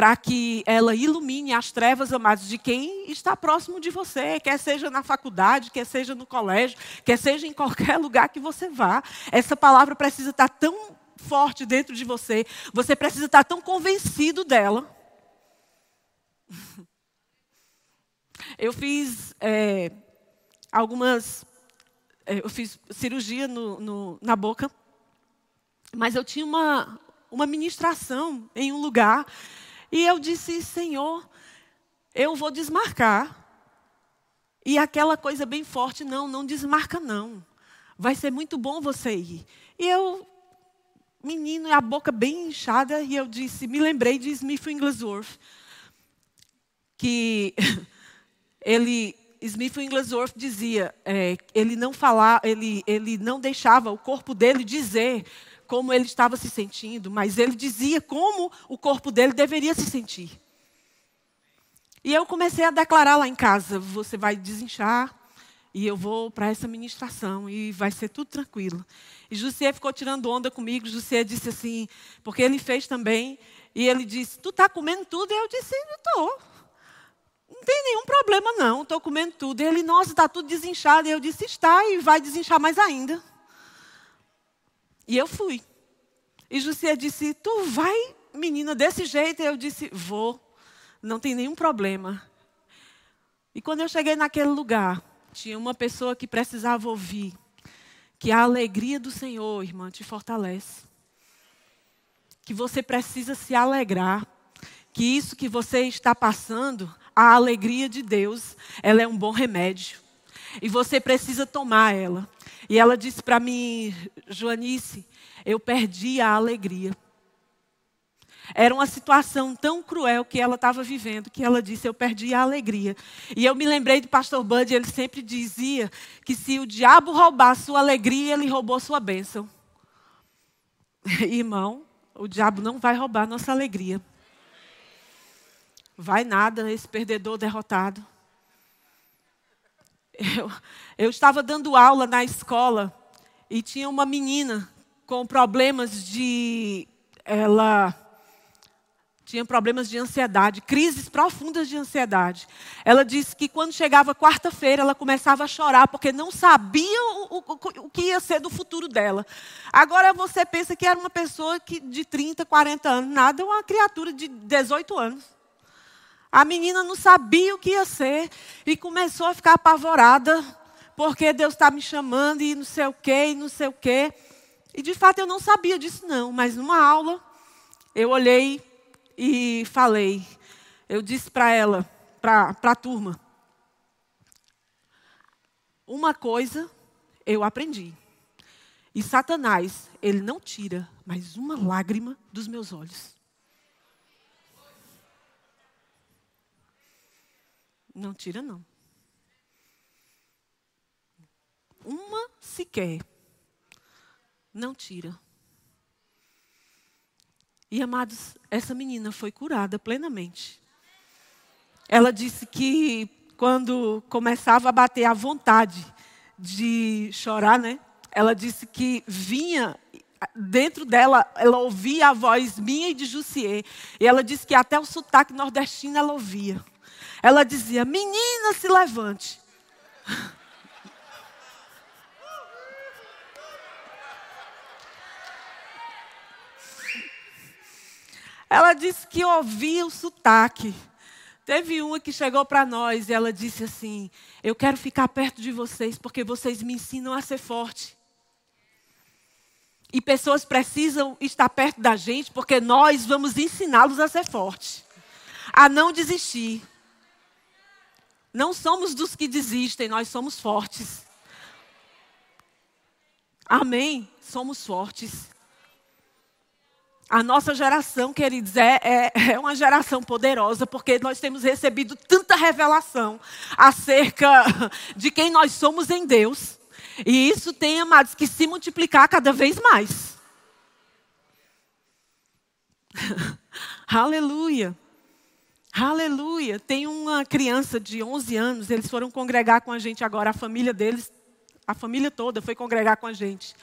para que ela ilumine as trevas, amados, de quem está próximo de você, quer seja na faculdade, quer seja no colégio, quer seja em qualquer lugar que você vá. Essa palavra precisa estar tão forte dentro de você, você precisa estar tão convencido dela. Eu fiz é, algumas. É, eu fiz cirurgia no, no, na boca, mas eu tinha uma, uma ministração em um lugar e eu disse, Senhor, eu vou desmarcar. E aquela coisa bem forte, não, não desmarca não. Vai ser muito bom você ir. E eu, menino, a boca bem inchada, e eu disse, me lembrei de Smith Wigglesworth, que ele Smith Wigglesworth dizia, é, ele não falar, ele, ele não deixava o corpo dele dizer como ele estava se sentindo, mas ele dizia como o corpo dele deveria se sentir. E eu comecei a declarar lá em casa: você vai desinchar e eu vou para essa ministração e vai ser tudo tranquilo. E José ficou tirando onda comigo. José disse assim, porque ele fez também, e ele disse: Tu está comendo tudo? E eu disse: Estou não tem nenhum problema não, estou comendo tudo. Ele, nossa, está tudo desinchado. E eu disse, está, e vai desinchar mais ainda. E eu fui. E José disse, tu vai, menina, desse jeito? E eu disse, vou, não tem nenhum problema. E quando eu cheguei naquele lugar, tinha uma pessoa que precisava ouvir que a alegria do Senhor, irmã, te fortalece. Que você precisa se alegrar. Que isso que você está passando a alegria de Deus, ela é um bom remédio. E você precisa tomar ela. E ela disse para mim, Joanice, eu perdi a alegria. Era uma situação tão cruel que ela estava vivendo, que ela disse: Eu perdi a alegria. E eu me lembrei do pastor Bud, ele sempre dizia que se o diabo roubar sua alegria, ele roubou sua bênção. Irmão, o diabo não vai roubar nossa alegria. Vai nada, esse perdedor derrotado. Eu, eu estava dando aula na escola e tinha uma menina com problemas de. Ela tinha problemas de ansiedade, crises profundas de ansiedade. Ela disse que quando chegava quarta-feira, ela começava a chorar porque não sabia o, o, o, que ia ser do futuro dela. Agora você pensa que era uma pessoa que, de 30, 40 anos, nada, uma criatura de 18 anos. A menina não sabia o que ia ser e começou a ficar apavorada, porque Deus está me chamando e não sei o quê, e não sei o quê. E de fato eu não sabia disso, não, mas numa aula eu olhei e falei. Eu disse para ela, para a turma: Uma coisa eu aprendi. E Satanás, ele não tira mais uma lágrima dos meus olhos. Não tira, não. Uma sequer. Não tira. E amados, essa menina foi curada plenamente. Ela disse que quando começava a bater a vontade de chorar, né? Ela disse que vinha dentro dela, ela ouvia a voz minha e de Jussier. E ela disse que até o sotaque nordestino ela ouvia. Ela dizia: Menina, se levante. Ela disse que ouvia o sotaque. Teve uma que chegou para nós e ela disse assim: Eu quero ficar perto de vocês porque vocês me ensinam a ser forte. E pessoas precisam estar perto da gente porque nós vamos ensiná-los a ser forte, a não desistir. Não somos dos que desistem, nós somos fortes. Amém? Somos fortes. A nossa geração, queridos, é, é, é, uma geração poderosa, porque nós temos recebido tanta revelação acerca de quem nós somos em Deus. E isso tem, amados, que se multiplicar cada vez mais. Aleluia. Aleluia. Tem uma criança de 11 anos, eles foram congregar com a gente agora, a família deles, a família toda foi congregar com a gente.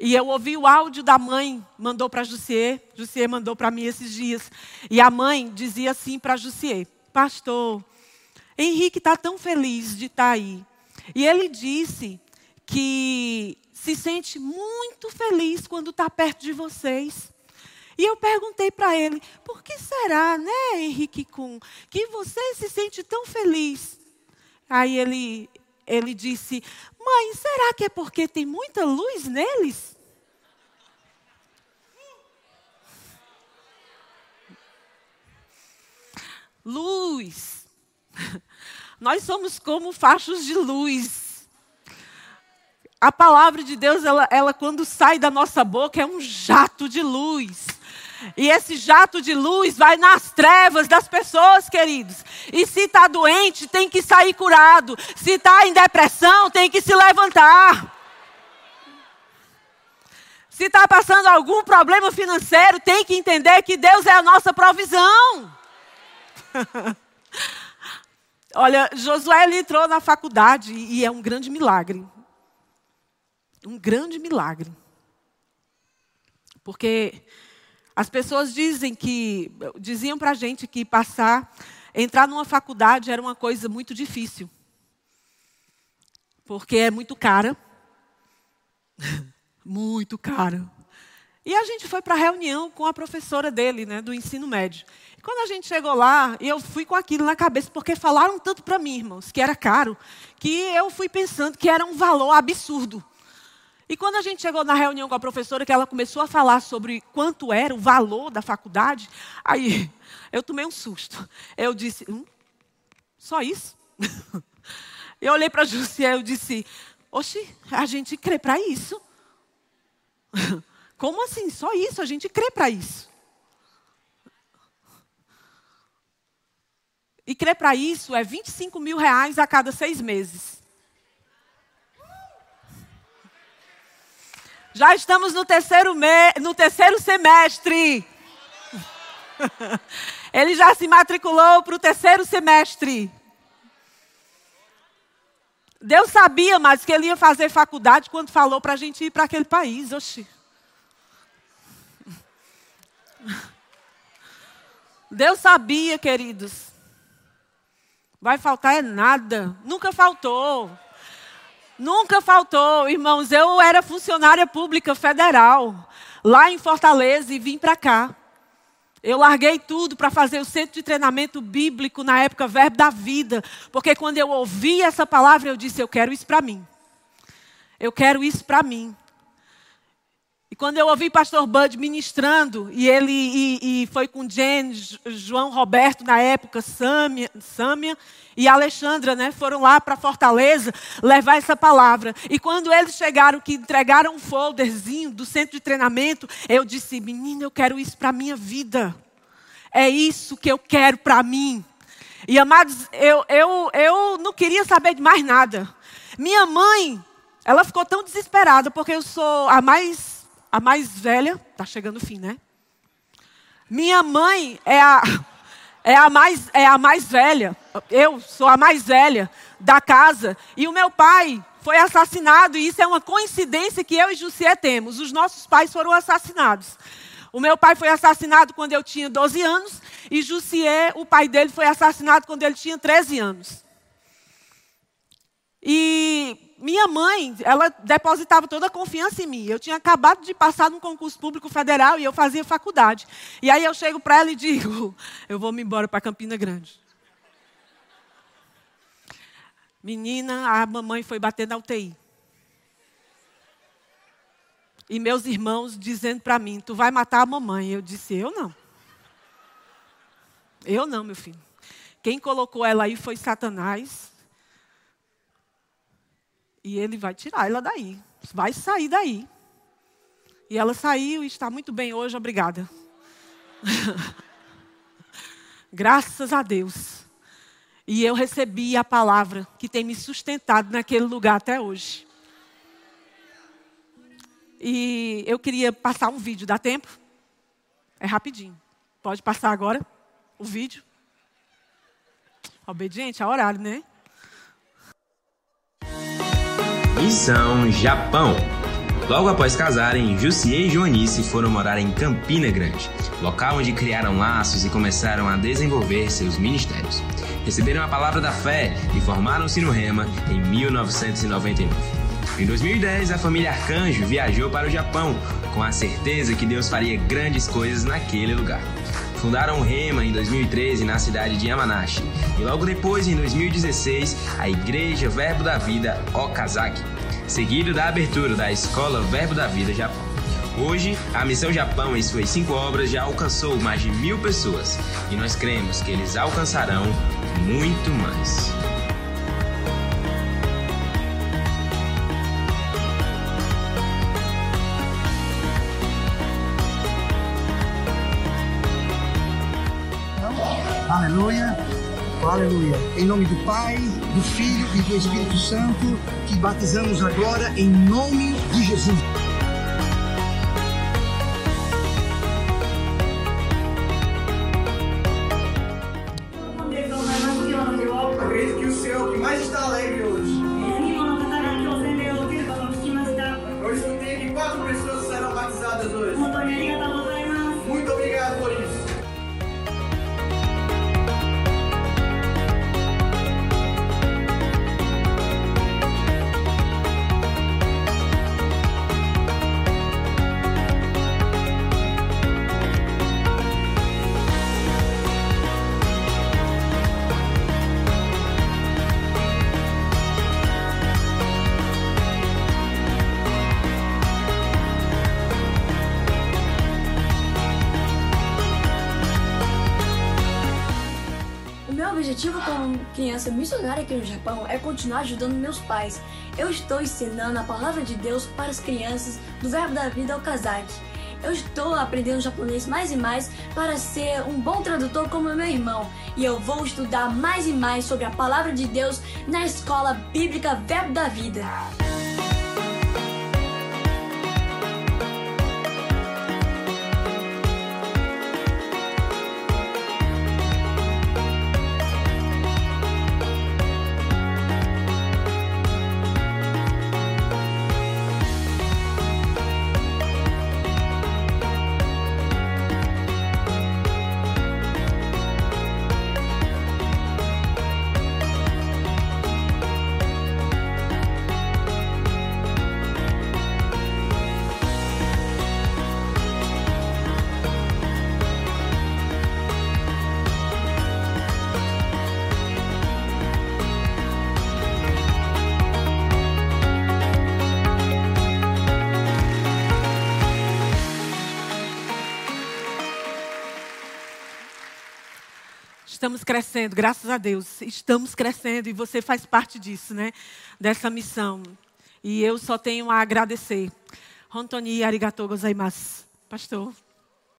E eu ouvi o áudio da mãe, mandou para Jussier, Jussier mandou para mim esses dias. E a mãe dizia assim para Jussier: Pastor, Henrique está tão feliz de estar tá aí. E ele disse que se sente muito feliz quando está perto de vocês. E eu perguntei para ele: por que será, né, Henrique Kuhn, que você se sente tão feliz? Aí ele, ele disse: Mãe, será que é porque tem muita luz neles? Luz. Nós somos como fachos de luz. A palavra de Deus, ela, ela quando sai da nossa boca, é um jato de luz E esse jato de luz vai nas trevas das pessoas, queridos. E se está doente, tem que sair curado. Se está em depressão, tem que se levantar. Se está passando algum problema financeiro, tem que entender que Deus é a nossa provisão. Olha, Josué ele entrou na faculdade e é um grande milagre. Um grande milagre. Porque as pessoas dizem que diziam para a gente que passar, entrar numa faculdade era uma coisa muito difícil, porque é muito cara, muito cara. E a gente foi para a reunião com a professora dele, né, do ensino médio. E quando a gente chegou lá, eu fui com aquilo na cabeça, porque falaram tanto para mim, irmãos, que era caro, que eu fui pensando que era um valor absurdo. E quando a gente chegou na reunião com a professora, que ela começou a falar sobre quanto era o valor da faculdade, aí eu tomei um susto. Eu disse, hum, só isso? Eu olhei para a Júcia e disse, oxe, a gente crê para isso. Como assim? Só isso? A gente crê para isso. E crer para isso é 25 mil reais a cada seis meses. Já estamos no terceiro, me... no terceiro semestre. Ele já se matriculou para o terceiro semestre. Deus sabia, mas que ele ia fazer faculdade quando falou para a gente ir para aquele país. Oxi. Deus sabia, queridos. Vai faltar é nada. Nunca faltou. Nunca faltou, irmãos. Eu era funcionária pública federal, lá em Fortaleza, e vim para cá. Eu larguei tudo para fazer o centro de treinamento bíblico, na época, Verbo da Vida. Porque quando eu ouvi essa palavra, eu disse: Eu quero isso para mim. Eu quero isso para mim. E quando eu ouvi pastor Bud ministrando, e ele e, e foi com Jen, João Roberto na época, Sâmia, Sâmia e Alexandra, né, foram lá para Fortaleza levar essa palavra. E quando eles chegaram, que entregaram um folderzinho do centro de treinamento, eu disse, menina, eu quero isso para a minha vida. É isso que eu quero para mim. E amados, eu, eu, eu não queria saber de mais nada. Minha mãe, ela ficou tão desesperada, porque eu sou a mais a mais velha, está chegando o fim, né? Minha mãe é a, é, a mais, é a mais velha. Eu sou a mais velha da casa. E o meu pai foi assassinado. E isso é uma coincidência que eu e Jussié temos. Os nossos pais foram assassinados. O meu pai foi assassinado quando eu tinha 12 anos. E Jussié, o pai dele, foi assassinado quando ele tinha 13 anos. E minha mãe, ela depositava toda a confiança em mim. Eu tinha acabado de passar num concurso público federal e eu fazia faculdade. E aí eu chego para ela e digo: eu vou me embora para Campina Grande. Menina, a mamãe foi bater na UTI. E meus irmãos dizendo para mim: Tu vai matar a mamãe. Eu disse: Eu não. Eu não, meu filho. Quem colocou ela aí foi Satanás. E ele vai tirar ela daí. Vai sair daí. E ela saiu e está muito bem hoje, obrigada. Graças a Deus. E eu recebi a palavra que tem me sustentado naquele lugar até hoje. E eu queria passar um vídeo, dá tempo? É rapidinho. Pode passar agora o vídeo. Obediente a horário, né? Missão Japão. Logo após casarem, Jussier e Joanice foram morar em Campina Grande, local onde criaram laços e começaram a desenvolver seus ministérios. Receberam a palavra da fé e formaram-se no Rema em 1999. Em 2010, a família Arcanjo viajou para o Japão com a certeza que Deus faria grandes coisas naquele lugar. Fundaram o Rema em 2013 na cidade de Yamanashi e logo depois, em 2016, a Igreja Verbo da Vida Okazaki, seguido da abertura da Escola Verbo da Vida Japão. Hoje, a Missão Japão, em suas cinco obras, já alcançou mais de mil pessoas e nós cremos que eles alcançarão muito mais. Aleluia. Aleluia. Em nome do Pai, do Filho e do Espírito Santo, que batizamos agora em nome de Jesus. Criança missionária aqui no Japão é continuar ajudando meus pais. Eu estou ensinando a palavra de Deus para as crianças do Verbo da Vida ao Kazakh. Eu estou aprendendo japonês mais e mais para ser um bom tradutor como meu irmão. E eu vou estudar mais e mais sobre a palavra de Deus na escola bíblica Verbo da Vida. Estamos crescendo, graças a Deus. Estamos crescendo e você faz parte disso, né? Dessa missão. E eu só tenho a agradecer. Hontoni arigatou gozaimasu. Pastor.